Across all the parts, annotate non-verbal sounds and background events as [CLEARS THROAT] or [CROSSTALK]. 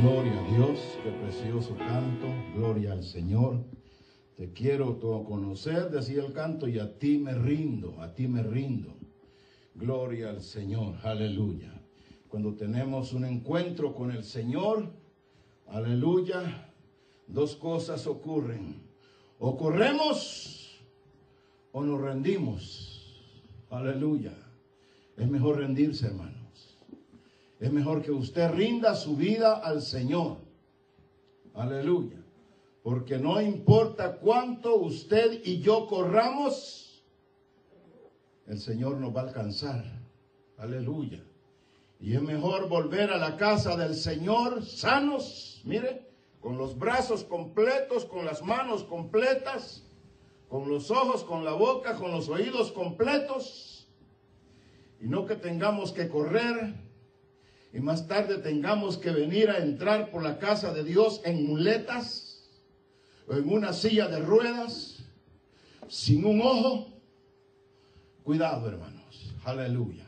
Gloria a Dios, qué precioso canto, gloria al Señor. Te quiero todo conocer, decía el canto, y a ti me rindo, a ti me rindo. Gloria al Señor, aleluya. Cuando tenemos un encuentro con el Señor, aleluya, dos cosas ocurren. O corremos o nos rendimos. Aleluya. Es mejor rendirse, hermanos. Es mejor que usted rinda su vida al Señor. Aleluya. Porque no importa cuánto usted y yo corramos, el Señor nos va a alcanzar. Aleluya. Y es mejor volver a la casa del Señor sanos, mire, con los brazos completos, con las manos completas, con los ojos, con la boca, con los oídos completos. Y no que tengamos que correr y más tarde tengamos que venir a entrar por la casa de Dios en muletas o en una silla de ruedas, sin un ojo. Cuidado, hermanos. Aleluya.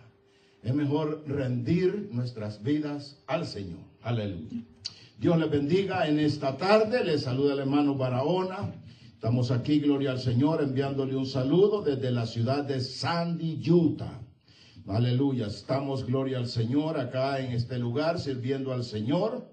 Es mejor rendir nuestras vidas al Señor. Aleluya. Dios le bendiga en esta tarde. Le saluda el hermano Barahona. Estamos aquí, gloria al Señor, enviándole un saludo desde la ciudad de Sandy, Utah. Aleluya. Estamos, gloria al Señor, acá en este lugar, sirviendo al Señor,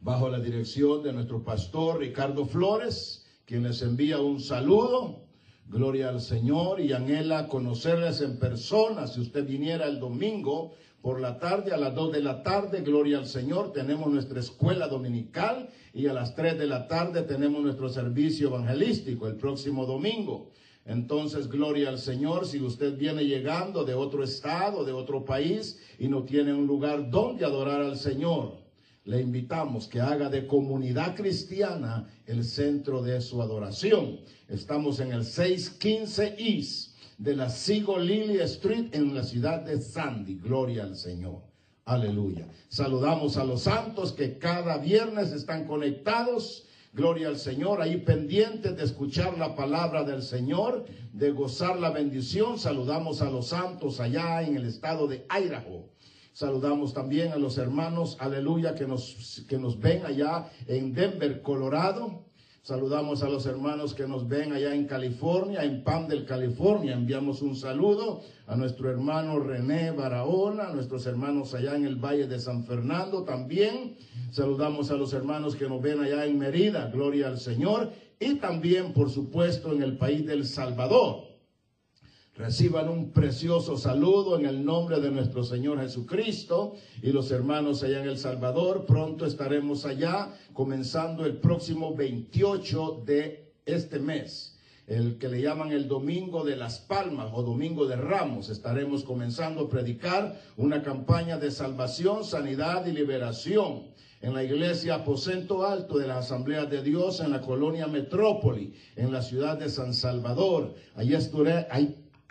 bajo la dirección de nuestro pastor Ricardo Flores, quien les envía un saludo. Gloria al Señor y anhela conocerles en persona. Si usted viniera el domingo por la tarde, a las 2 de la tarde, gloria al Señor, tenemos nuestra escuela dominical y a las 3 de la tarde tenemos nuestro servicio evangelístico el próximo domingo. Entonces, gloria al Señor, si usted viene llegando de otro estado, de otro país y no tiene un lugar donde adorar al Señor, le invitamos que haga de comunidad cristiana el centro de su adoración. Estamos en el 615 East de la Sigo Lily Street en la ciudad de Sandy. Gloria al Señor. Aleluya. Saludamos a los santos que cada viernes están conectados Gloria al Señor, ahí pendientes de escuchar la palabra del Señor, de gozar la bendición. Saludamos a los santos allá en el estado de Idaho. Saludamos también a los hermanos, aleluya, que nos, que nos ven allá en Denver, Colorado. Saludamos a los hermanos que nos ven allá en California, en Pandel, California. Enviamos un saludo a nuestro hermano René Barahona, a nuestros hermanos allá en el Valle de San Fernando también. Saludamos a los hermanos que nos ven allá en Mérida, gloria al Señor. Y también, por supuesto, en el país del Salvador. Reciban un precioso saludo en el nombre de nuestro Señor Jesucristo y los hermanos allá en El Salvador. Pronto estaremos allá, comenzando el próximo 28 de este mes, el que le llaman el Domingo de las Palmas o Domingo de Ramos. Estaremos comenzando a predicar una campaña de salvación, sanidad y liberación en la iglesia Aposento Alto de la Asamblea de Dios en la colonia Metrópoli, en la ciudad de San Salvador. Allí, estaré,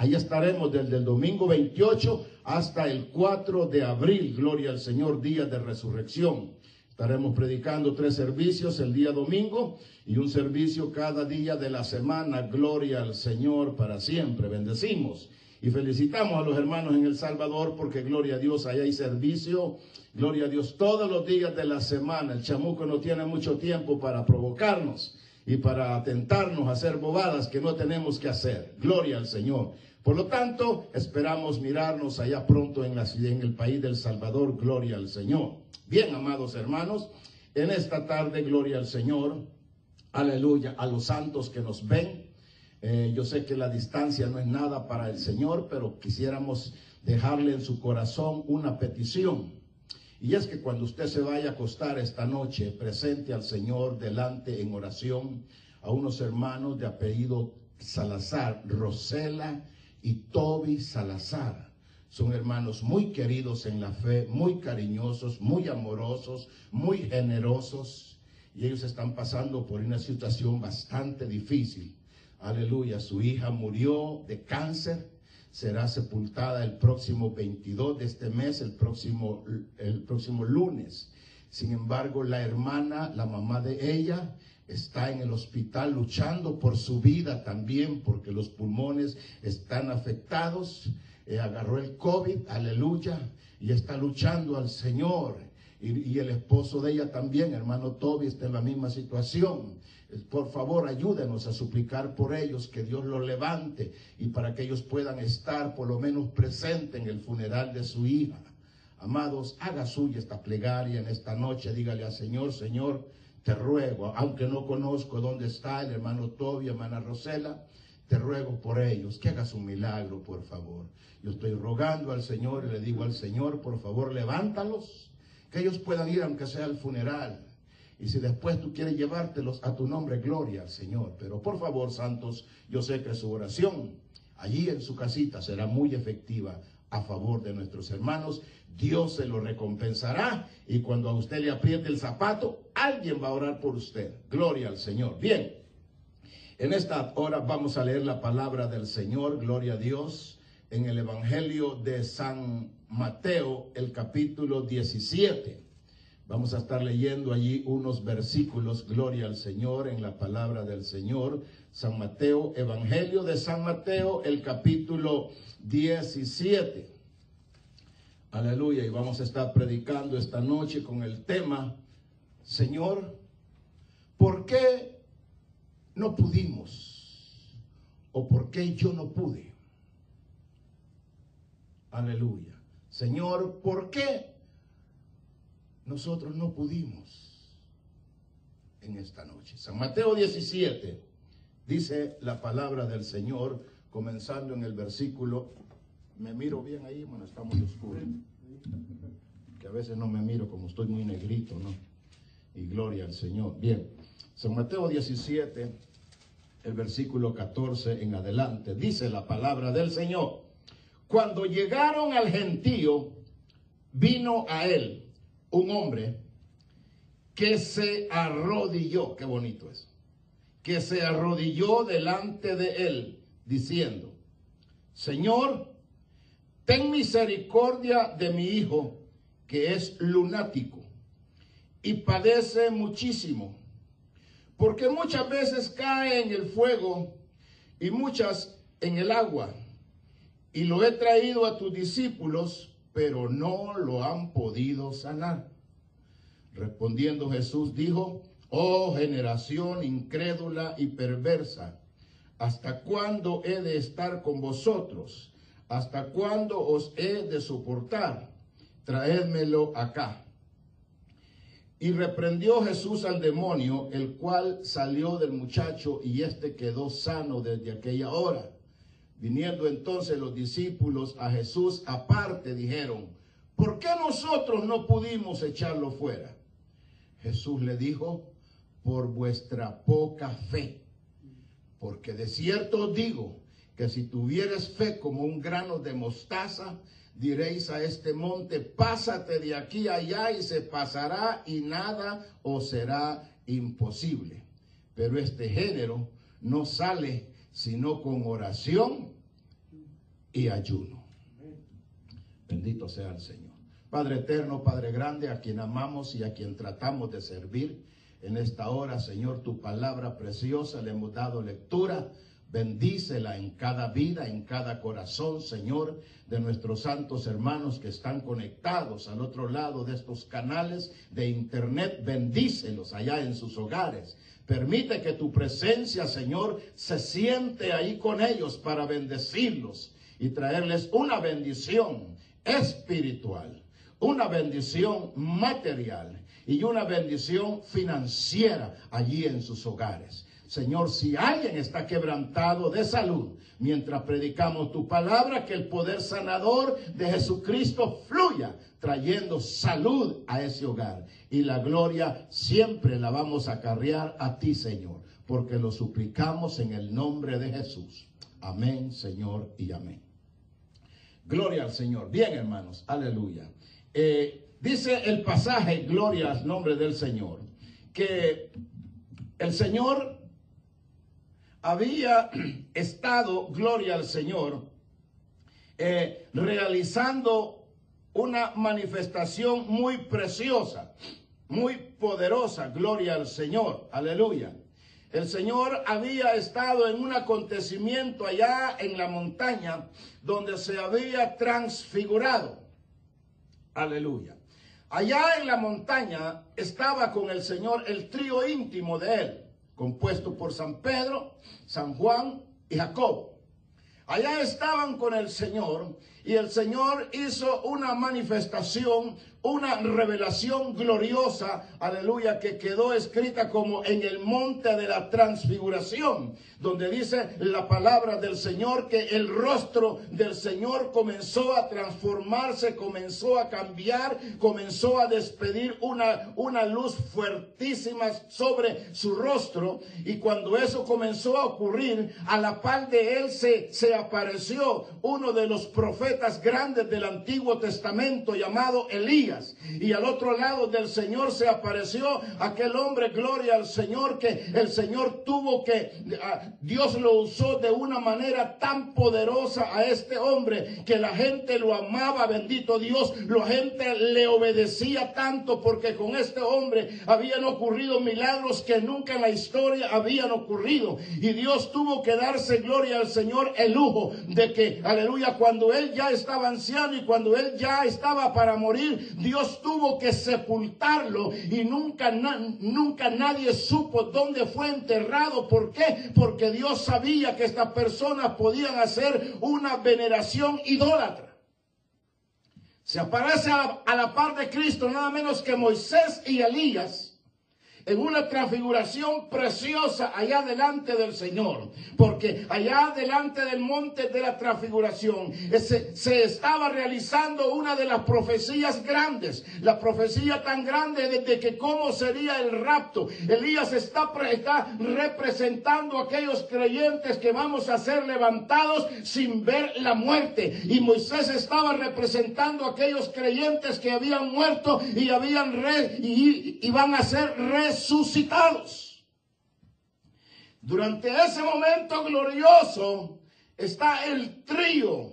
Ahí estaremos desde el domingo 28 hasta el 4 de abril, gloria al Señor, día de resurrección. Estaremos predicando tres servicios el día domingo y un servicio cada día de la semana. Gloria al Señor para siempre. Bendecimos y felicitamos a los hermanos en El Salvador porque gloria a Dios, allá hay servicio. Gloria a Dios todos los días de la semana. El chamuco no tiene mucho tiempo para provocarnos y para atentarnos a hacer bobadas que no tenemos que hacer. Gloria al Señor. Por lo tanto, esperamos mirarnos allá pronto en, la, en el país del Salvador. Gloria al Señor. Bien, amados hermanos, en esta tarde, gloria al Señor. Aleluya. A los santos que nos ven. Eh, yo sé que la distancia no es nada para el Señor, pero quisiéramos dejarle en su corazón una petición. Y es que cuando usted se vaya a acostar esta noche, presente al Señor delante en oración a unos hermanos de apellido Salazar, Rosela y Toby Salazar. Son hermanos muy queridos en la fe, muy cariñosos, muy amorosos, muy generosos. Y ellos están pasando por una situación bastante difícil. Aleluya, su hija murió de cáncer, será sepultada el próximo 22 de este mes, el próximo, el próximo lunes. Sin embargo, la hermana, la mamá de ella, está en el hospital luchando por su vida también porque los pulmones están afectados. Eh, agarró el COVID, aleluya, y está luchando al Señor. Y, el esposo de ella también, hermano Toby, está en la misma situación. Por favor, ayúdenos a suplicar por ellos, que Dios los levante y para que ellos puedan estar por lo menos presentes en el funeral de su hija. Amados, haga suya esta plegaria en esta noche. Dígale al Señor, Señor, te ruego, aunque no conozco dónde está el hermano Toby, hermana Rosela, te ruego por ellos que hagas un milagro, por favor. Yo estoy rogando al Señor y le digo al Señor, por favor, levántalos que ellos puedan ir aunque sea al funeral. Y si después tú quieres llevártelos a tu nombre, gloria al Señor. Pero por favor, santos, yo sé que su oración allí en su casita será muy efectiva a favor de nuestros hermanos. Dios se lo recompensará y cuando a usted le apriete el zapato, alguien va a orar por usted. Gloria al Señor. Bien, en esta hora vamos a leer la palabra del Señor, gloria a Dios, en el Evangelio de San Mateo, el capítulo 17. Vamos a estar leyendo allí unos versículos, gloria al Señor, en la palabra del Señor. San Mateo, Evangelio de San Mateo, el capítulo 17. Aleluya. Y vamos a estar predicando esta noche con el tema, Señor, ¿por qué no pudimos? ¿O por qué yo no pude? Aleluya. Señor, ¿por qué nosotros no pudimos en esta noche? San Mateo 17 dice la palabra del Señor, comenzando en el versículo, me miro bien ahí, bueno, está muy oscuro, que a veces no me miro como estoy muy negrito, ¿no? Y gloria al Señor. Bien, San Mateo 17, el versículo 14 en adelante, dice la palabra del Señor. Cuando llegaron al gentío, vino a él un hombre que se arrodilló, qué bonito es, que se arrodilló delante de él, diciendo, Señor, ten misericordia de mi hijo, que es lunático y padece muchísimo, porque muchas veces cae en el fuego y muchas en el agua y lo he traído a tus discípulos, pero no lo han podido sanar. Respondiendo Jesús dijo, oh generación incrédula y perversa, ¿hasta cuándo he de estar con vosotros? ¿Hasta cuándo os he de soportar? Traédmelo acá. Y reprendió Jesús al demonio, el cual salió del muchacho y éste quedó sano desde aquella hora. Viniendo entonces los discípulos a Jesús aparte, dijeron, ¿por qué nosotros no pudimos echarlo fuera? Jesús le dijo, por vuestra poca fe. Porque de cierto os digo que si tuvieres fe como un grano de mostaza, diréis a este monte, pásate de aquí allá y se pasará y nada os será imposible. Pero este género no sale sino con oración y ayuno. Bendito sea el Señor. Padre eterno, Padre grande, a quien amamos y a quien tratamos de servir. En esta hora, Señor, tu palabra preciosa le hemos dado lectura. Bendícela en cada vida, en cada corazón, Señor, de nuestros santos hermanos que están conectados al otro lado de estos canales de internet. Bendícelos allá en sus hogares. Permite que tu presencia, Señor, se siente ahí con ellos para bendecirlos y traerles una bendición espiritual, una bendición material y una bendición financiera allí en sus hogares. Señor, si alguien está quebrantado de salud, mientras predicamos tu palabra, que el poder sanador de Jesucristo fluya, trayendo salud a ese hogar. Y la gloria siempre la vamos a carrear a ti, Señor, porque lo suplicamos en el nombre de Jesús. Amén, Señor, y amén. Gloria al Señor. Bien, hermanos, aleluya. Eh, dice el pasaje, gloria al nombre del Señor, que el Señor había [CLEARS THROAT] estado, gloria al Señor, eh, realizando una manifestación muy preciosa, muy poderosa, gloria al Señor, aleluya. El Señor había estado en un acontecimiento allá en la montaña donde se había transfigurado. Aleluya. Allá en la montaña estaba con el Señor el trío íntimo de él, compuesto por San Pedro, San Juan y Jacob. Allá estaban con el Señor y el Señor hizo una manifestación una revelación gloriosa, aleluya, que quedó escrita como en el monte de la transfiguración, donde dice la palabra del Señor que el rostro del Señor comenzó a transformarse, comenzó a cambiar, comenzó a despedir una, una luz fuertísima sobre su rostro. Y cuando eso comenzó a ocurrir, a la par de él se, se apareció uno de los profetas grandes del Antiguo Testamento llamado Elías y al otro lado del Señor se apareció aquel hombre, gloria al Señor, que el Señor tuvo que, ah, Dios lo usó de una manera tan poderosa a este hombre que la gente lo amaba, bendito Dios, la gente le obedecía tanto porque con este hombre habían ocurrido milagros que nunca en la historia habían ocurrido. Y Dios tuvo que darse gloria al Señor el lujo de que, aleluya, cuando él ya estaba anciano y cuando él ya estaba para morir, Dios tuvo que sepultarlo y nunca, nunca nadie supo dónde fue enterrado. ¿Por qué? Porque Dios sabía que estas personas podían hacer una veneración idólatra. Se aparece a a la par de Cristo nada menos que Moisés y Elías en una transfiguración preciosa allá delante del Señor, porque allá delante del monte de la transfiguración se, estaba realizando una de las profecías grandes, la profecía tan grande de, que cómo sería el rapto. Elías está, está representando a aquellos creyentes que vamos a ser levantados sin ver la muerte, y Moisés estaba representando a aquellos creyentes que habían muerto y habían re, y, van a ser resucitados resucitados. Durante ese momento glorioso está el trío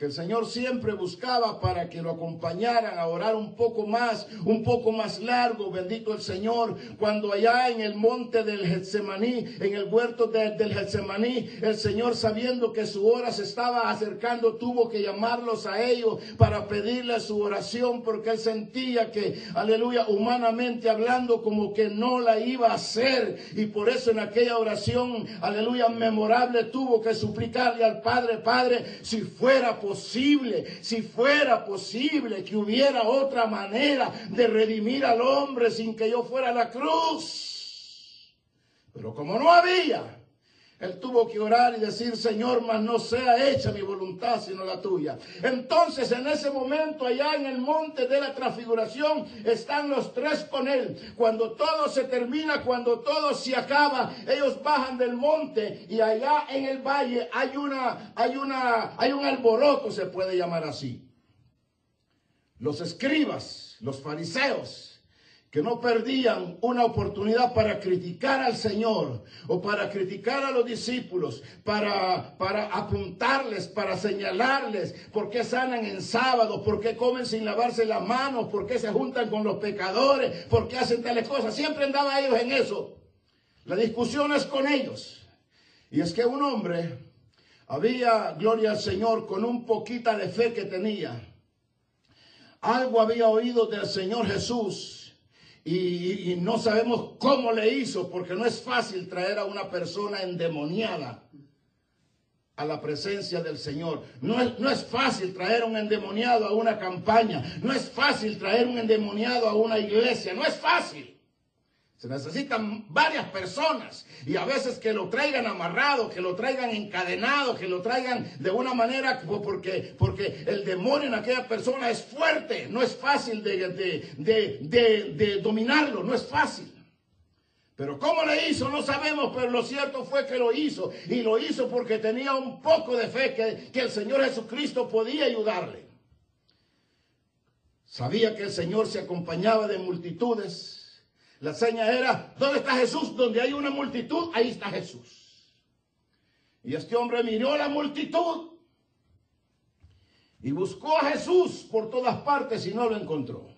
que el Señor siempre buscaba para que lo acompañaran a orar un poco más, un poco más largo, bendito el Señor, cuando allá en el monte del Getsemaní, en el huerto del Getsemaní, el Señor sabiendo que su hora se estaba acercando, tuvo que llamarlos a ellos para pedirle su oración, porque él sentía que, aleluya, humanamente hablando, como que no la iba a hacer, y por eso en aquella oración, aleluya, memorable, tuvo que suplicarle al Padre, Padre, si fuera posible, si fuera posible que hubiera otra manera de redimir al hombre sin que yo fuera a la cruz. Pero como no había, él tuvo que orar y decir, Señor, mas no sea hecha mi voluntad, sino la tuya. Entonces, en ese momento, allá en el monte de la transfiguración, están los tres con él. Cuando todo se termina, cuando todo se acaba, ellos bajan del monte y allá en el valle hay una, hay una, hay un alboroto, se puede llamar así. Los escribas, los fariseos, que no perdían una oportunidad para criticar al Señor o para criticar a los discípulos, para, para apuntarles, para señalarles por qué sanan en sábado, por qué comen sin lavarse las manos, por qué se juntan con los pecadores, por qué hacen tales cosas. Siempre andaba ellos en eso. La discusión es con ellos. Y es que un hombre había, gloria al Señor, con un poquita de fe que tenía. Algo había oído del Señor Jesús y, no sabemos cómo le hizo, porque no es fácil traer a una persona endemoniada a la presencia del Señor. No es, no es fácil traer un endemoniado a una campaña. No es fácil traer un endemoniado a una iglesia. No es fácil. Se necesitan varias personas. Y a veces que lo traigan amarrado, que lo traigan encadenado, que lo traigan de una manera porque, porque el demonio en aquella persona es fuerte, no es fácil de, de, de dominarlo, no es fácil. Pero cómo le hizo no sabemos, pero lo cierto fue que lo hizo. Y lo hizo porque tenía un poco de fe que, que el Señor Jesucristo podía ayudarle. Sabía que el Señor se acompañaba de multitudes la seña era, ¿dónde está Jesús? Donde hay una multitud, ahí está Jesús. Y este hombre miró la multitud y buscó a Jesús por todas partes y no lo encontró.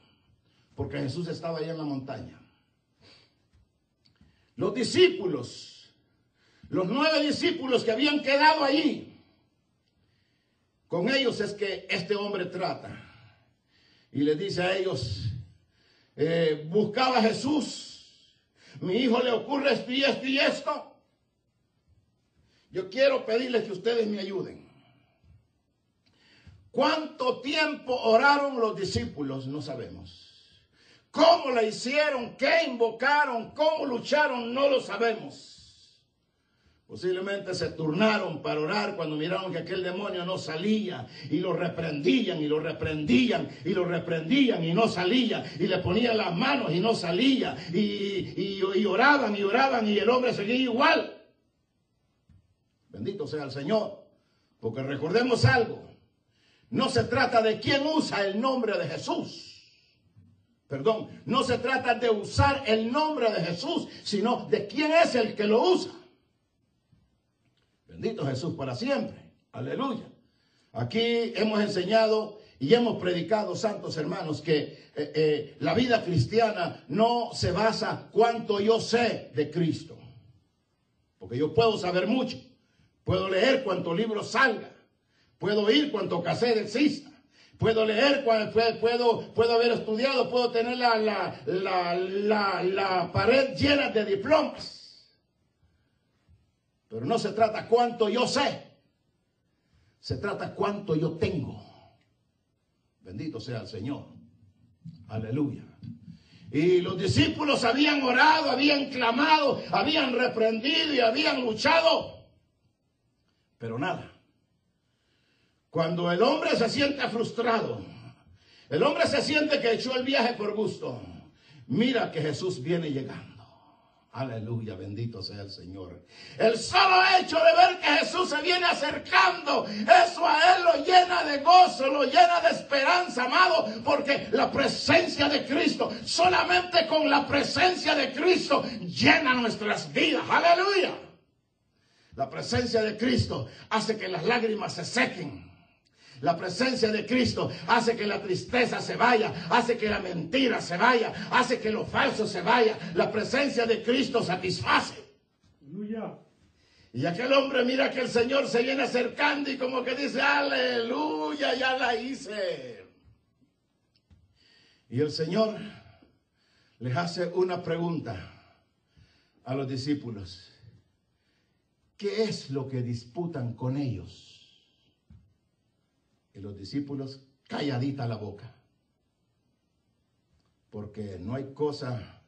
Porque Jesús estaba ahí en la montaña. Los discípulos, los nueve discípulos que habían quedado allí, con ellos es que este hombre trata. y le dice a ellos, eh, buscaba a Jesús, mi hijo le ocurre esto y esto y esto. Yo quiero pedirles que ustedes me ayuden. ¿Cuánto tiempo oraron los discípulos? No sabemos. ¿Cómo la hicieron? ¿Qué invocaron? ¿Cómo lucharon? No lo sabemos. Posiblemente se turnaron para orar cuando miraron que aquel demonio no salía y lo reprendían y lo reprendían y lo reprendían y no salía y le ponían las manos y no salía y, y oraban y oraban y el hombre seguía igual. Bendito sea el Señor. Porque recordemos algo. No se trata de quién usa el nombre de Jesús. Perdón, no se trata de usar el nombre de Jesús, sino de quién es el que lo usa. Bendito Jesús para siempre. Aleluya. Aquí hemos enseñado y hemos predicado, santos hermanos, que eh, eh, la vida cristiana no se basa cuánto yo sé de Cristo. Porque yo puedo saber mucho. Puedo leer cuanto libro salga. Puedo ir cuanto cassette exista. Puedo leer, puedo, puedo haber estudiado, puedo tener la, la, la, la pared llena de diplomas. Pero no se trata cuánto yo sé. Se trata cuánto yo tengo. Bendito sea el Señor. Aleluya. Y los discípulos habían orado, habían clamado, habían reprendido y habían luchado. Pero nada. Cuando el hombre se siente frustrado, el hombre se siente que echó el viaje por gusto, mira que Jesús viene llegando. Aleluya, bendito sea el Señor. El solo hecho de ver que Jesús se viene acercando, eso a Él lo llena de gozo, lo llena de esperanza, amado, porque la presencia de Cristo, solamente con la presencia de Cristo, llena nuestras vidas. Aleluya. La presencia de Cristo hace que las lágrimas se sequen. La presencia de Cristo hace que la tristeza se vaya, hace que la mentira se vaya, hace que lo falso se vaya. La presencia de Cristo satisface. Aleluya. Y aquel hombre mira que el Señor se viene acercando y como que dice, aleluya, ya la hice. Y el Señor les hace una pregunta a los discípulos. ¿Qué es lo que disputan con ellos? Y los discípulos calladita la boca. Porque no hay cosa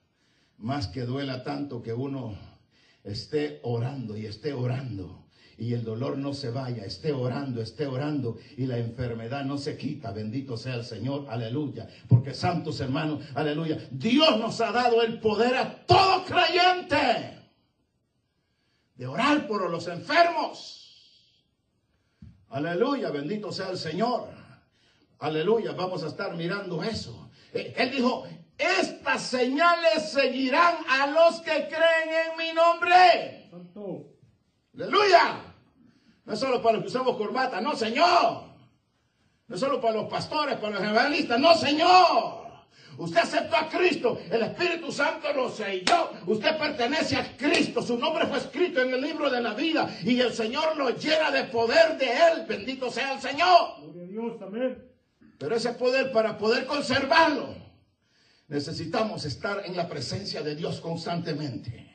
más que duela tanto que uno esté orando y esté orando y el dolor no se vaya, esté orando, esté orando y la enfermedad no se quita. Bendito sea el Señor, aleluya. Porque santos hermanos, aleluya, Dios nos ha dado el poder a todo creyente de orar por los enfermos. Aleluya, bendito sea el Señor. Aleluya, vamos a estar mirando eso. Eh, él dijo, estas señales seguirán a los que creen en mi nombre. Aleluya. No es solo para los que usamos corbata, no, Señor. No es solo para los pastores, para los evangelistas, no, Señor. Usted aceptó a Cristo, el Espíritu Santo lo selló. Usted pertenece a Cristo, su nombre fue escrito en el libro de la vida y el Señor lo llena de poder de Él. Bendito sea el Señor. Dios, amén. Pero ese poder, para poder conservarlo, necesitamos estar en la presencia de Dios constantemente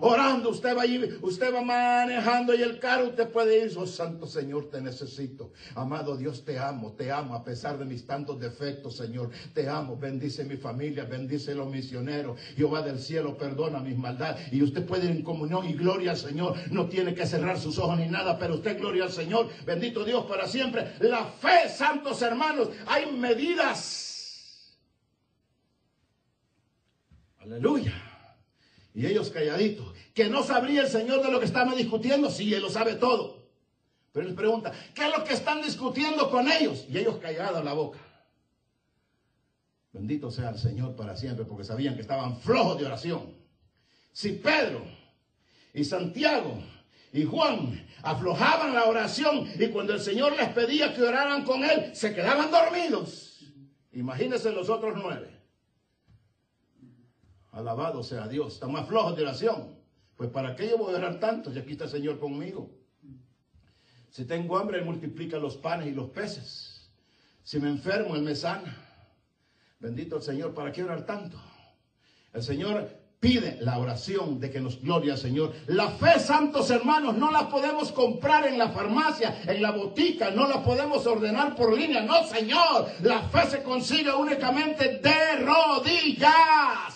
orando, usted va, usted va manejando y el carro usted puede ir, oh Santo Señor, te necesito. Amado Dios, te amo, te amo a pesar de mis tantos defectos, Señor. Te amo, bendice mi familia, bendice los misioneros. Jehová del cielo, perdona mis maldades. Y usted puede ir en comunión y gloria al Señor. No tiene que cerrar sus ojos ni nada, pero usted gloria al Señor. Bendito Dios para siempre. La fe, santos hermanos, hay medidas. Aleluya. Y ellos calladitos. Que no sabría el Señor de lo que estaban discutiendo. Sí, Él lo sabe todo. Pero Él pregunta, ¿qué es lo que están discutiendo con ellos? Y ellos callados la boca. Bendito sea el Señor para siempre, porque sabían que estaban flojos de oración. Si Pedro y Santiago y Juan aflojaban la oración y cuando el Señor les pedía que oraran con Él, se quedaban dormidos. Imagínense los otros nueve. Alabado sea Dios. Están más flojos de oración. Pues para qué yo voy a orar tanto si aquí está el Señor conmigo. Si tengo hambre, Él multiplica los panes y los peces. Si me enfermo, Él me sana. Bendito el Señor, ¿para qué orar tanto? El Señor pide la oración de que nos gloria Señor. La fe, santos hermanos, no la podemos comprar en la farmacia, en la botica, no la podemos ordenar por línea. No, Señor, la fe se consigue únicamente de rodillas.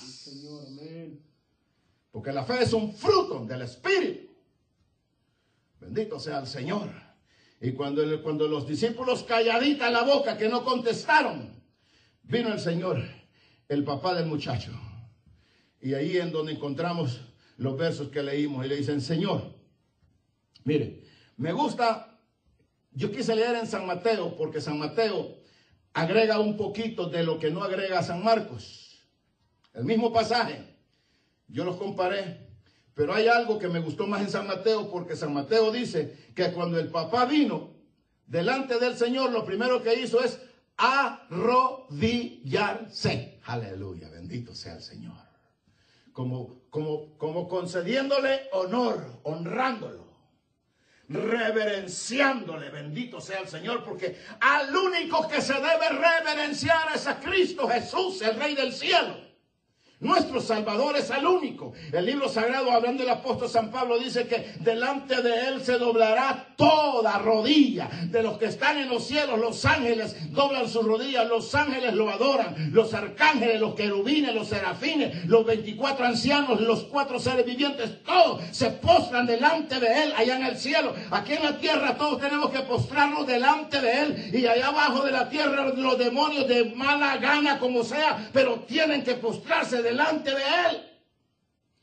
Porque la fe es un fruto del Espíritu. Bendito sea el Señor. Y cuando, cuando los discípulos calladitas la boca que no contestaron, vino el Señor, el papá del muchacho. Y ahí en donde encontramos los versos que leímos y le dicen, Señor, mire, me gusta, yo quise leer en San Mateo porque San Mateo agrega un poquito de lo que no agrega San Marcos. El mismo pasaje. Yo los comparé, pero hay algo que me gustó más en San Mateo porque San Mateo dice que cuando el papá vino delante del Señor, lo primero que hizo es arrodillarse. Aleluya, bendito sea el Señor. Como, como, como concediéndole honor, honrándolo, reverenciándole, bendito sea el Señor, porque al único que se debe reverenciar es a Cristo Jesús, el Rey del cielo. Nuestro Salvador es el único. El libro sagrado, hablando del apóstol San Pablo, dice que delante de él se doblará toda rodilla. De los que están en los cielos, los ángeles doblan sus rodillas, los ángeles lo adoran, los arcángeles, los querubines, los serafines, los 24 ancianos, los cuatro seres vivientes, todos se postran delante de él allá en el cielo. Aquí en la tierra todos tenemos que postrarnos delante de él y allá abajo de la tierra los demonios de mala gana como sea, pero tienen que postrarse delante de él.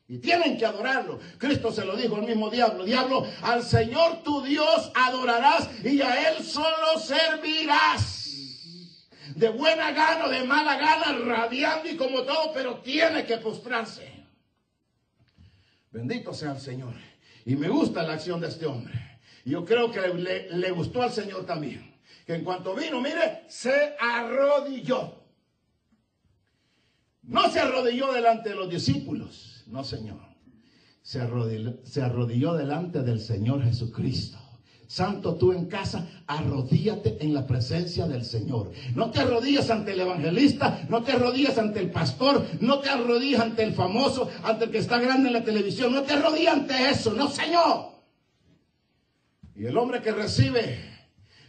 Y tienen que adorarlo. Cristo se lo dijo al mismo diablo. Diablo, al Señor tu Dios adorarás y a Él solo servirás. De buena gana o de mala gana, radiando y como todo, pero tiene que postrarse. Bendito sea el Señor. Y me gusta la acción de este hombre. Yo creo que le, le gustó al Señor también. Que en cuanto vino, mire, se arrodilló. No se arrodilló delante de los discípulos, no Señor. Se arrodilló, delante del Señor Jesucristo. Santo, tú en casa, arrodíllate en la presencia del Señor. No te arrodillas ante el evangelista, no te arrodillas ante el pastor, no te arrodillas ante el famoso, ante el que está grande en la televisión, no te arrodillas ante eso, no Señor. Y el hombre que recibe,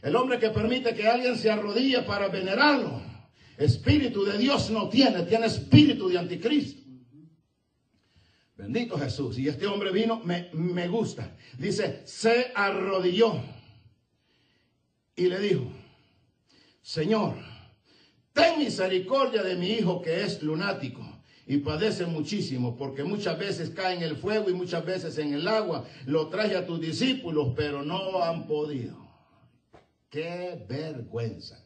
el hombre que permite que alguien se arrodille para venerarlo, espíritu de Dios no tiene, tiene espíritu de anticristo. Bendito Jesús. Y este hombre vino, me, me gusta. Dice, se arrodilló y le dijo, Señor, ten misericordia de mi hijo que es lunático y padece muchísimo, porque muchas veces cae en el fuego y muchas veces en el agua. Lo traje a tus discípulos, pero no han podido. Qué vergüenza.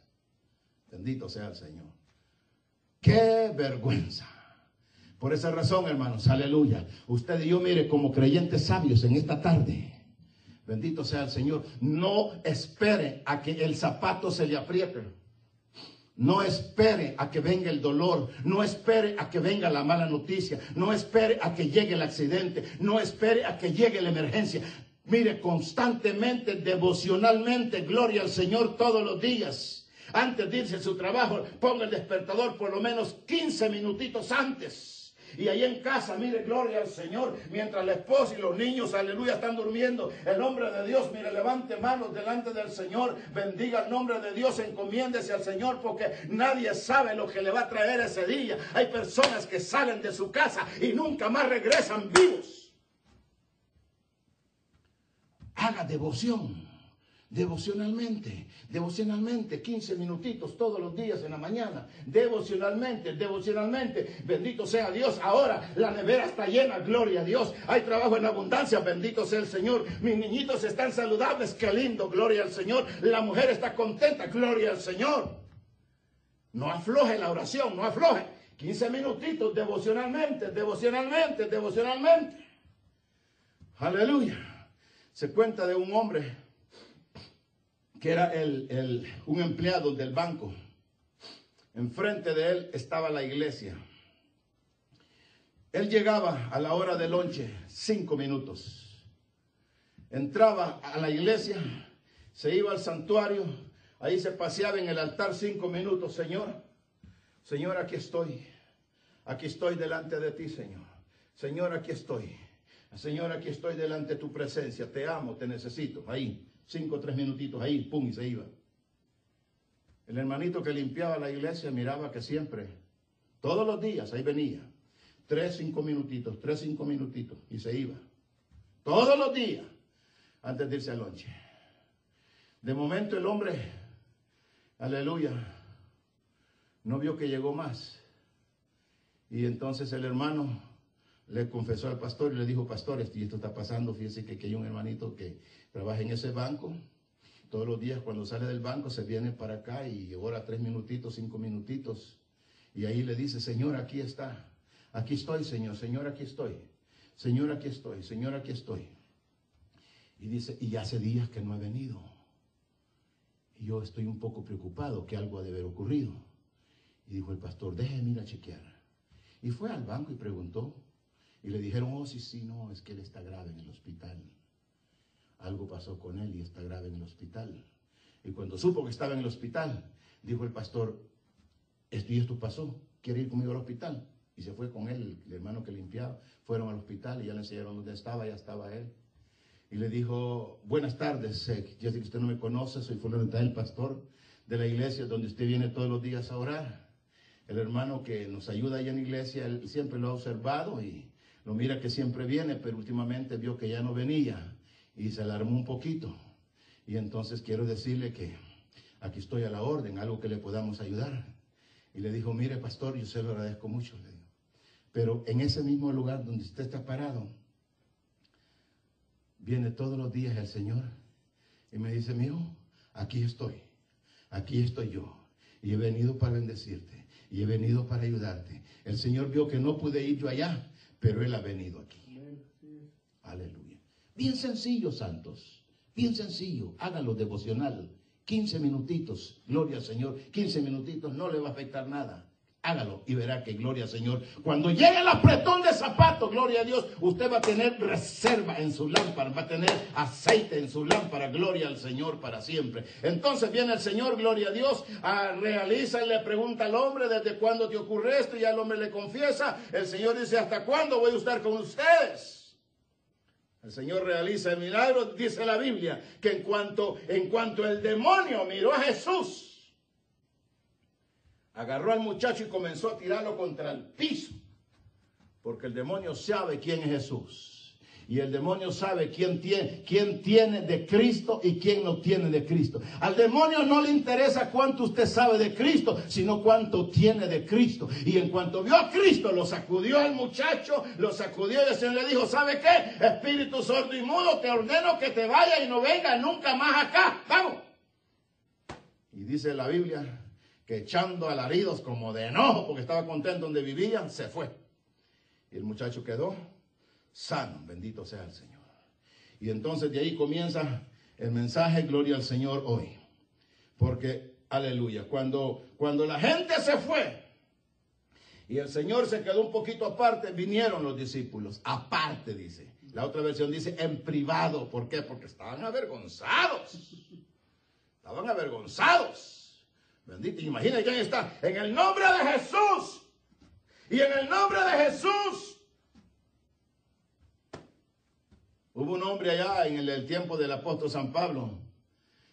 Bendito sea el Señor. Qué vergüenza. Por esa razón, hermanos, aleluya. Usted y yo, mire, como creyentes sabios en esta tarde, bendito sea el Señor, no espere a que el zapato se le apriete. No espere a que venga el dolor, no espere a que venga la mala noticia, no espere a que llegue el accidente, no espere a que llegue la emergencia. Mire, constantemente, devocionalmente, gloria al Señor todos los días. Antes de irse a su trabajo, ponga el despertador por lo menos 15 minutitos antes. Y ahí en casa, mire, gloria al Señor, mientras la esposa y los niños, aleluya, están durmiendo. El hombre de Dios, mire, levante manos delante del Señor, bendiga el nombre de Dios, encomiéndese al Señor, porque nadie sabe lo que le va a traer ese día. Hay personas que salen de su casa y nunca más regresan vivos. Haga devoción. Devocionalmente, devocionalmente, 15 minutitos todos los días en la mañana, devocionalmente, devocionalmente, bendito sea Dios. Ahora la nevera está llena, gloria a Dios. Hay trabajo en abundancia, bendito sea el Señor. Mis niñitos están saludables, qué lindo, gloria al Señor. La mujer está contenta, gloria al Señor. No afloje la oración, no afloje. 15 minutitos devocionalmente, devocionalmente, devocionalmente. Aleluya. Se cuenta de un hombre que era el, el, un empleado del banco. Enfrente de él estaba la iglesia. Él llegaba a la hora de lonche, cinco minutos. Entraba a la iglesia, se iba al santuario, ahí se paseaba en el altar cinco minutos, Señor. Señor, aquí estoy. Aquí estoy delante de ti, Señor. Señor, aquí estoy. Señor, aquí estoy delante de tu presencia. Te amo, te necesito. Ahí, cinco o tres minutitos, ahí, pum, y se iba. El hermanito que limpiaba la iglesia miraba que siempre, todos los días, ahí venía. Tres, cinco minutitos, tres, cinco minutitos, y se iba. Todos los días, antes de irse al lonche. De momento el hombre, aleluya, no vio que llegó más. Y entonces el hermano le confesó al pastor y le dijo, pastor, esto, esto está pasando, fíjese que, hay un hermanito que trabaja en ese banco. Todos los días cuando sale del banco se viene para acá y ora tres minutitos, cinco minutitos. Y ahí le dice, Señor, aquí está. Aquí estoy, Señor. Señor, aquí estoy. Señor, aquí estoy. Señor, aquí estoy. Y dice, y hace días que no ha venido. Y yo estoy un poco preocupado que algo ha de haber ocurrido. Y dijo el pastor, déjeme ir a chequear. Y fue al banco y preguntó. Y le dijeron, oh, sí, sí, no, es que él está grave en el hospital. Algo pasó con él y está grave en el hospital. Y cuando supo que estaba en el hospital, dijo el pastor, esto y esto pasó, ¿quiere ir conmigo al hospital? Y se fue con él, el hermano que limpiaba. Fueron al hospital y ya le enseñaron dónde estaba, ya estaba él. Y le dijo, buenas tardes, eh, sé que usted no me conoce, soy fulano el pastor de la iglesia donde usted viene todos los días a orar. El hermano que nos ayuda ahí en la iglesia, él siempre lo ha observado y lo mira que siempre viene, pero últimamente vio que ya no venía y se alarmó un poquito. Y entonces quiero decirle que aquí estoy a la orden, algo que le podamos ayudar. Y le dijo, mire pastor, yo se lo agradezco mucho. Le. Pero en ese mismo lugar donde usted está parado, viene todos los días el Señor y me dice, mío, aquí estoy, aquí estoy yo. Y he venido para bendecirte y he venido para ayudarte. El Señor vio que no pude ir yo allá pero Él ha venido aquí. Aleluya. Bien sencillo, santos. Bien sencillo. Háganlo devocional. 15 minutitos. Gloria al Señor. 15 minutitos no le va a afectar nada. Hágalo y verá que gloria al Señor. Cuando llegue el apretón de zapatos, gloria a Dios, usted va a tener reserva en su lámpara, va a tener aceite en su lámpara, gloria al Señor para siempre. Entonces viene el Señor, gloria a Dios, a, realiza y le pregunta al hombre desde cuándo te ocurre esto y al hombre le confiesa. El Señor dice, ¿hasta cuándo voy a estar con ustedes? El Señor realiza el milagro, dice la Biblia, que en cuanto, en cuanto el demonio miró a Jesús, agarró al muchacho y comenzó a tirarlo contra el piso. Porque el demonio sabe quién es Jesús. Y el demonio sabe quién tiene, quién tiene de Cristo y quién no tiene de Cristo. Al demonio no le interesa cuánto usted sabe de Cristo, sino cuánto tiene de Cristo. Y en cuanto vio a Cristo, lo sacudió al muchacho, lo sacudió y el Señor le dijo, ¿sabe qué? Espíritu sordo y mudo, te ordeno que te vaya y no venga nunca más acá. Vamos. Y dice la Biblia que echando alaridos como de enojo porque estaba contento donde vivían, se fue. Y el muchacho quedó sano, bendito sea el Señor. Y entonces de ahí comienza el mensaje, gloria al Señor hoy. Porque, aleluya, cuando, cuando la gente se fue y el Señor se quedó un poquito aparte, vinieron los discípulos, aparte dice. La otra versión dice en privado. ¿Por qué? Porque estaban avergonzados. Estaban avergonzados. Bendito, imagina quién está. En el nombre de Jesús. Y en el nombre de Jesús. Hubo un hombre allá en el, tiempo del apóstol San Pablo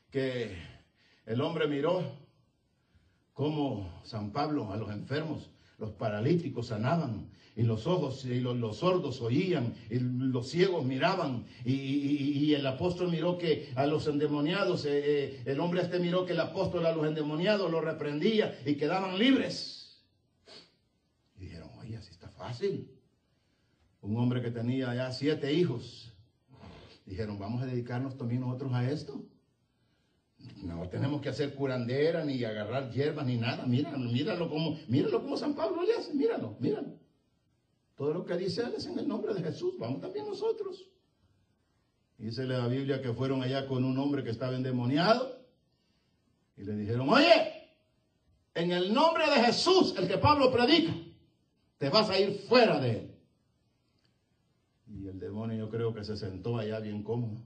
que el hombre miró cómo San Pablo a los enfermos, los paralíticos sanaban y los ojos y los, sordos oían, y los ciegos miraban, y, el apóstol miró que a los endemoniados, eh, eh, el hombre este miró que el apóstol a los endemoniados los reprendía y quedaban libres. Y dijeron, oye, así está fácil. Un hombre que tenía ya siete hijos, dijeron, vamos a dedicarnos también nosotros a esto. No tenemos que hacer curandera, ni agarrar hierbas, ni nada. Míralo, míralo como, míralo como San Pablo le hace, míralo, míralo. Todo lo que dice él es en el nombre de Jesús. Vamos también nosotros. Dice la Biblia que fueron allá con un hombre que estaba endemoniado. Y le dijeron, oye, en el nombre de Jesús, el que Pablo predica, te vas a ir fuera de él. Y el demonio yo creo que se sentó allá bien cómodo.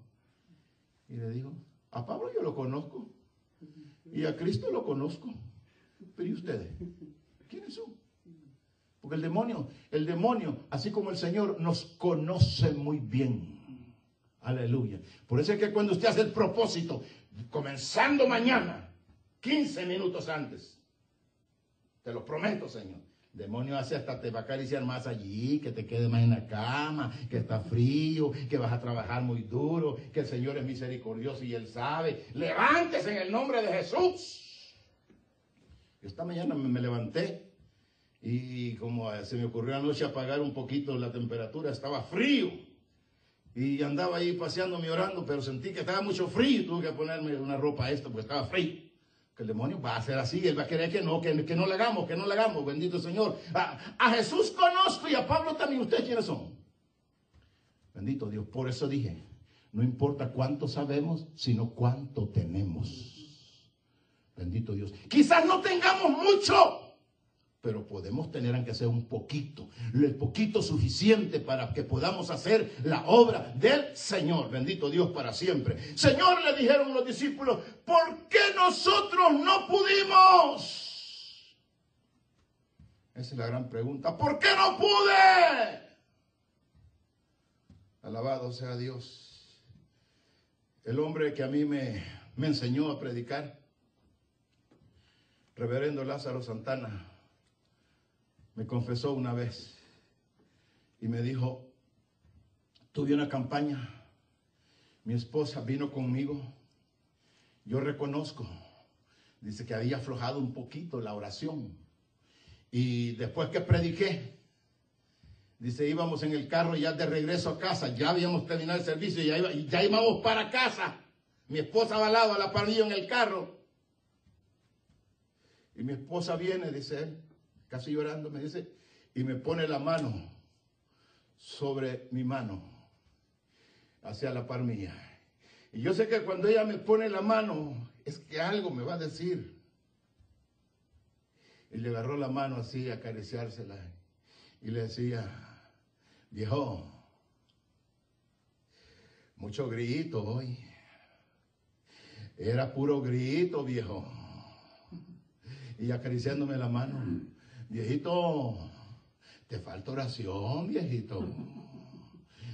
Y le dijo, a Pablo yo lo conozco. Y a Cristo lo conozco. Pero ¿y ustedes? ¿Quiénes son? Porque el demonio, el demonio, así como el Señor, nos conoce muy bien. Aleluya. Por eso es que cuando usted hace el propósito, comenzando mañana, 15 minutos antes, te lo prometo, Señor. Demonio hace hasta te va a acariciar más allí, que te quede más en la cama, que está frío, que vas a trabajar muy duro, que el Señor es misericordioso y Él sabe. Levántese en el nombre de Jesús. Esta mañana me, levanté y como se me ocurrió anoche apagar un poquito la temperatura, estaba frío. Y andaba ahí paseándome orando, pero sentí que estaba mucho frío y tuve que ponerme una ropa esto porque estaba frío. Que el demonio va a ser así, él va a querer que no, que, que no le hagamos, que no le hagamos, bendito Señor. A, a Jesús conozco y a Pablo también. ¿Ustedes quiénes son? Bendito Dios. Por eso dije, no importa cuánto sabemos, sino cuánto tenemos. Bendito Dios. Quizás no tengamos mucho pero podemos tener aunque sea un poquito, el poquito suficiente para que podamos hacer la obra del Señor. Bendito Dios para siempre. Señor, le dijeron los discípulos, ¿por qué nosotros no pudimos? Esa es la gran pregunta. ¿Por qué no pude? Alabado sea Dios. El hombre que a mí me, me enseñó a predicar, reverendo Lázaro Santana, me confesó una vez y me dijo, tuve una campaña, mi esposa vino conmigo, yo reconozco, dice que había aflojado un poquito la oración. Y después que prediqué, dice íbamos en el carro ya de regreso a casa, ya habíamos terminado el servicio y ya, ya íbamos para casa, mi esposa va al lado a la parrilla en el carro. Y mi esposa viene, dice él, casi llorando, me dice, y me pone la mano sobre mi mano, hacia la par mía. Y yo sé que cuando ella me pone la mano, es que algo me va a decir. Y le agarró la mano así, acariciársela. Y le decía, viejo, mucho grito hoy. Era puro grito, viejo. Y acariciándome la mano. Viejito, te falta oración, viejito.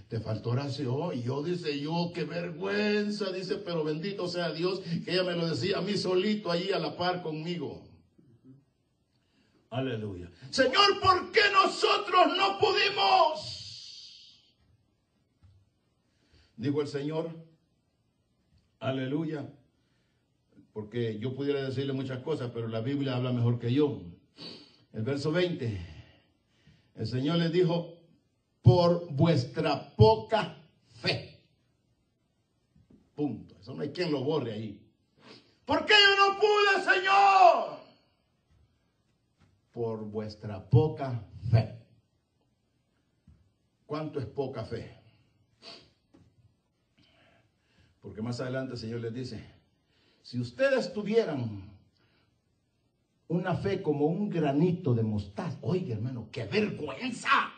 Te falta oración. Y yo dice, yo, qué vergüenza, dice, pero bendito sea Dios, que ella me lo decía a mí solito allí a la par conmigo. Aleluya. Señor, ¿por qué nosotros no pudimos? Dijo el Señor, aleluya, porque yo pudiera decirle muchas cosas, pero la Biblia habla mejor que yo. El verso 20. El Señor les dijo, por vuestra poca fe. Punto. Eso no hay quien lo borre ahí. ¿Por qué yo no pude, Señor? Por vuestra poca fe. ¿Cuánto es poca fe? Porque más adelante el Señor les dice, si ustedes tuvieran una fe como un granito de mostaza. Oiga, hermano, qué vergüenza.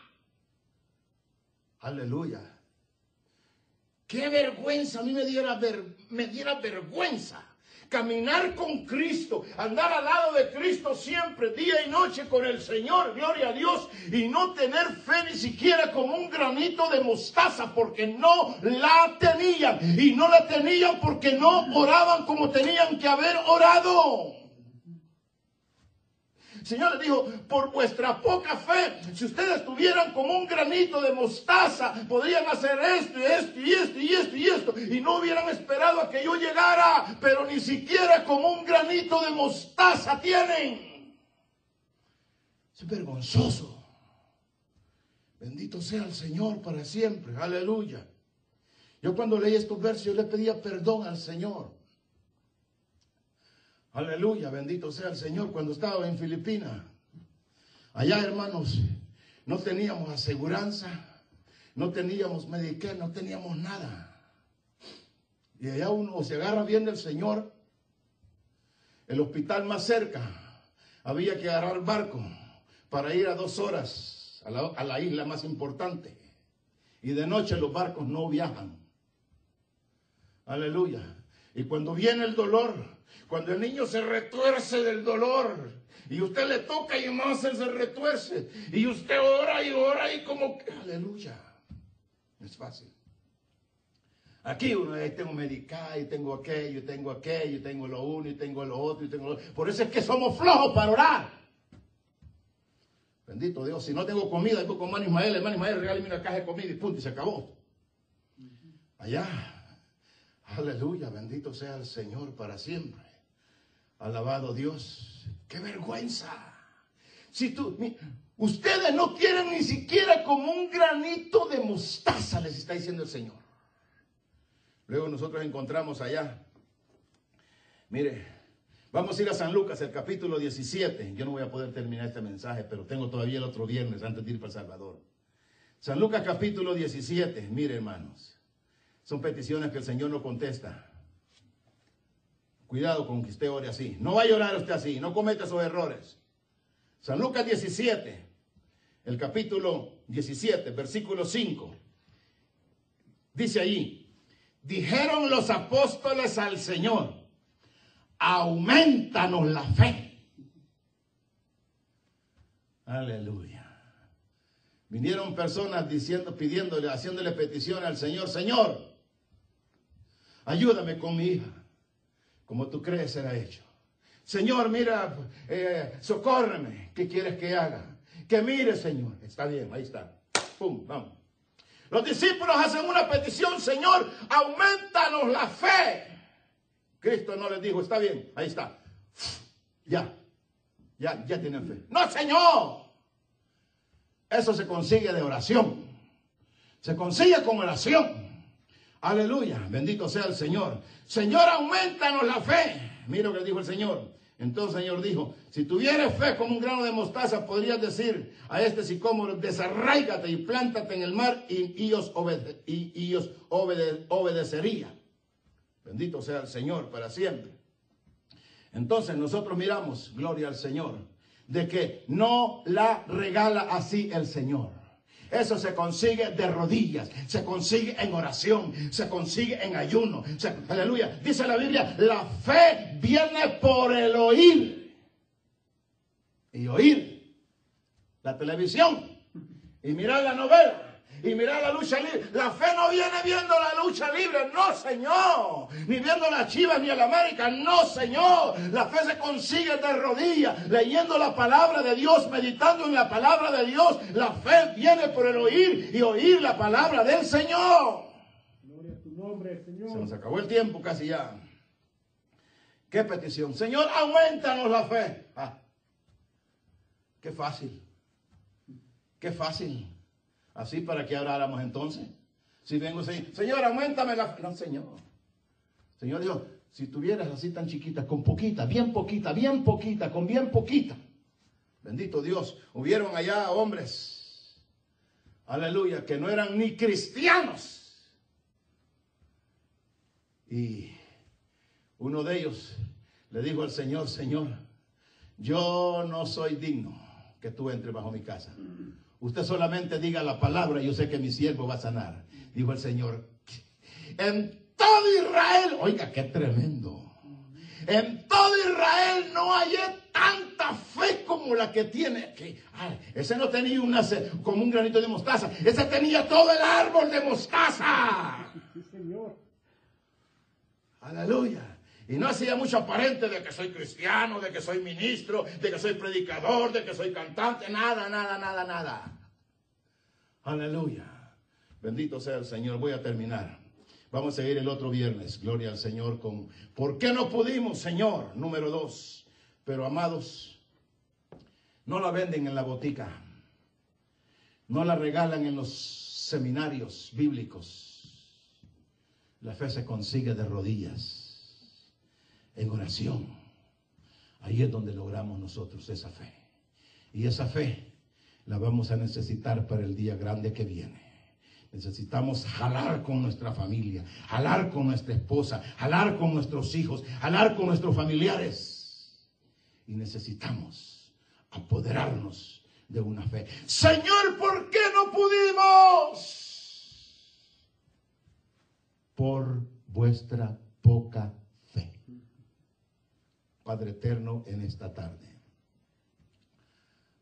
Aleluya. Qué vergüenza, a mí me diera, me diera vergüenza caminar con Cristo, andar al lado de Cristo siempre, día y noche con el Señor, gloria a Dios, y no tener fe ni siquiera como un granito de mostaza, porque no la tenían, y no la tenían porque no oraban como tenían que haber orado. Señor le dijo, por vuestra poca fe, si ustedes tuvieran como un granito de mostaza, podrían hacer esto y esto y esto y esto y esto, y no hubieran esperado a que yo llegara, pero ni siquiera como un granito de mostaza tienen. Es vergonzoso. Bendito sea el Señor para siempre. Aleluya. Yo cuando leí estos versos, yo le pedía perdón al Señor. Aleluya, bendito sea el Señor. Cuando estaba en Filipinas, allá hermanos, no teníamos aseguranza, no teníamos Medicare, no teníamos nada. Y allá uno se agarra bien del Señor. El hospital más cerca, había que agarrar barco para ir a dos horas a la, a la isla más importante. Y de noche los barcos no viajan. Aleluya. Y cuando viene el dolor, cuando el niño se retuerce del dolor, y usted le toca y más él se retuerce, y usted ora y ora y como que, aleluya, es fácil. Aquí uno ahí tengo medical, y tengo aquello, y tengo aquello, y tengo lo uno, y tengo lo otro, y tengo lo otro. Por eso es que somos flojos para orar. Bendito Dios, si no tengo comida, voy con hermano Ismael, hermano Ismael, regáleme una caja de comida y punto, y se acabó. Allá, aleluya, bendito sea el Señor para siempre. Alabado Dios, qué vergüenza. Si tú, ustedes no quieren ni siquiera como un granito de mostaza, les está diciendo el Señor. Luego nosotros encontramos allá. Mire, vamos a ir a San Lucas, el capítulo 17. Yo no voy a poder terminar este mensaje, pero tengo todavía el otro viernes antes de ir para El Salvador. San Lucas capítulo 17. Mire, hermanos. Son peticiones que el Señor no contesta. Cuidado con que usted ore así. No va a llorar usted así. No cometa esos errores. San Lucas 17. El capítulo 17, versículo 5. Dice ahí, Dijeron los apóstoles al Señor, aumentanos la fe. Aleluya. Vinieron personas diciendo, pidiéndole, haciéndole petición al Señor, Señor, ayúdame con mi hija, como tú crees será hecho. Señor, mira, eh, socórreme, ¿qué quieres que haga? Que mire, Señor. Está bien, ahí está. Pum, vamos. Los discípulos hacen una petición, Señor, aumentanos la fe. Cristo no les dijo, está bien, ahí está. Ya, ya, ya tienen fe. No, Señor. Eso se consigue de oración. Se consigue con oración. Aleluya, bendito sea el Señor. Señor, aumentanos la fe. Mira lo que dijo el Señor. Entonces el Señor dijo, si tuvieras fe como un grano de mostaza, podrías decir a este sicómoro, desarraigate y plántate en el mar y, y, obedecería. Bendito sea el Señor para siempre. Entonces nosotros miramos, gloria al Señor, de que no la regala así el Señor. Eso se consigue de rodillas, se consigue en oración, se consigue en ayuno. aleluya. Dice la Biblia, la fe viene por el oír. Y oír la televisión y mirar la novela y mirar la lucha libre. La fe no viene viendo la lucha libre, no señor. Ni viendo la Chivas ni el América, no señor. La fe se consigue de rodillas, leyendo la palabra de Dios, meditando en la palabra de Dios. La fe viene por el oír y oír la palabra del Señor. Gloria a tu nombre, Señor. Se nos acabó el tiempo casi ya. ¿Qué petición? Señor, aumentanos la fe. Ah, qué fácil. Qué fácil. Así para que oráramos entonces. Si vengo, Señor, aumentame la. No, Señor. Señor dijo, si tuvieras así tan chiquita, con poquita, bien poquita, bien poquita, con bien poquita. Bendito Dios, hubieron allá hombres, aleluya, que no eran ni cristianos. Y uno de ellos le dijo al Señor, Señor, yo no soy digno que tú entres bajo mi casa. Usted solamente diga la palabra y yo sé que mi siervo va a sanar. Dijo el Señor. En todo Israel, oiga, qué tremendo. En todo Israel no hay tanta fe como la que tiene ese no tenía una, como un granito de mostaza. Ese tenía todo el árbol de mostaza. Sí, Señor. Aleluya. Y no hacía mucho aparente de que soy cristiano, de que soy ministro, de que soy predicador, de que soy cantante, nada, nada, nada, nada. Aleluya. Bendito sea el Señor. Voy a terminar. Vamos a ir el otro viernes. Gloria al Señor con ¿Por qué no pudimos, Señor? Número dos. Pero amados, no la venden en la botica. No la regalan en los seminarios bíblicos. La fe se consigue de rodillas en oración. Ahí es donde logramos nosotros esa fe. Y esa fe la vamos a necesitar para el día grande que viene. Necesitamos jalar con nuestra familia, jalar con nuestra esposa, jalar con nuestros hijos, jalar con nuestros familiares. Y necesitamos apoderarnos de una fe. Señor, ¿por qué no pudimos? Por vuestra poca. Padre eterno, en esta tarde.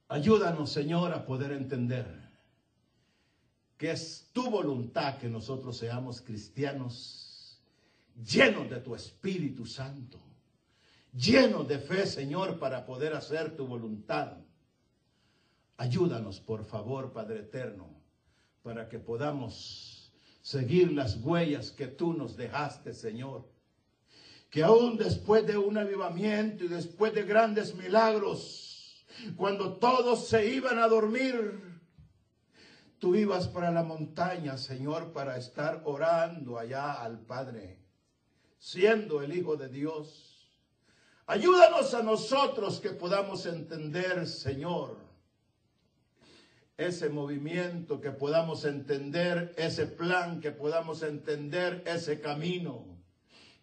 Ayúdanos, Señor, a poder entender que es tu voluntad que nosotros seamos cristianos llenos de tu Espíritu Santo, llenos de fe, Señor, para poder hacer tu voluntad. Ayúdanos, por favor, Padre Eterno, para que podamos seguir las huellas que tú nos dejaste, Señor. Que aún después de un avivamiento y después de grandes milagros, cuando todos se iban a dormir, tú ibas para la montaña, Señor, para estar orando allá al Padre, siendo el Hijo de Dios. Ayúdanos a nosotros que podamos entender, Señor, ese movimiento, que podamos entender ese plan, que podamos entender ese camino,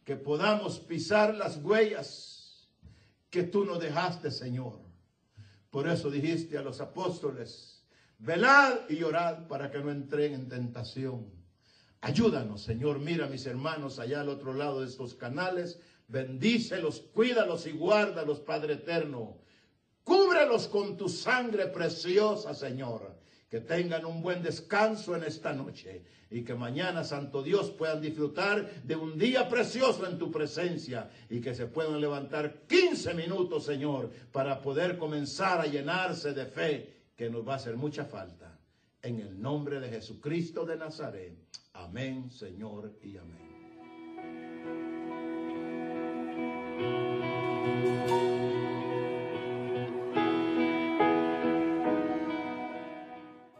que podamos pisar las huellas que tú nos dejaste, Señor. Por eso dijiste a los apóstoles, velad y orad para que no entren en tentación. Ayúdanos, Señor. Mira, mis hermanos, allá al otro lado de estos canales. Bendícelos, cuídalos y guárdalos, Padre eterno. Cúbrelos con tu sangre preciosa, Señor. Que tengan un buen descanso en esta noche y que mañana, Santo Dios, puedan disfrutar de un día precioso en tu presencia y que se puedan levantar 15 minutos, Señor, para poder comenzar a llenarse de fe, que nos va a hacer mucha falta. En el nombre de Jesucristo de Nazaret. Amén, Señor, y amén.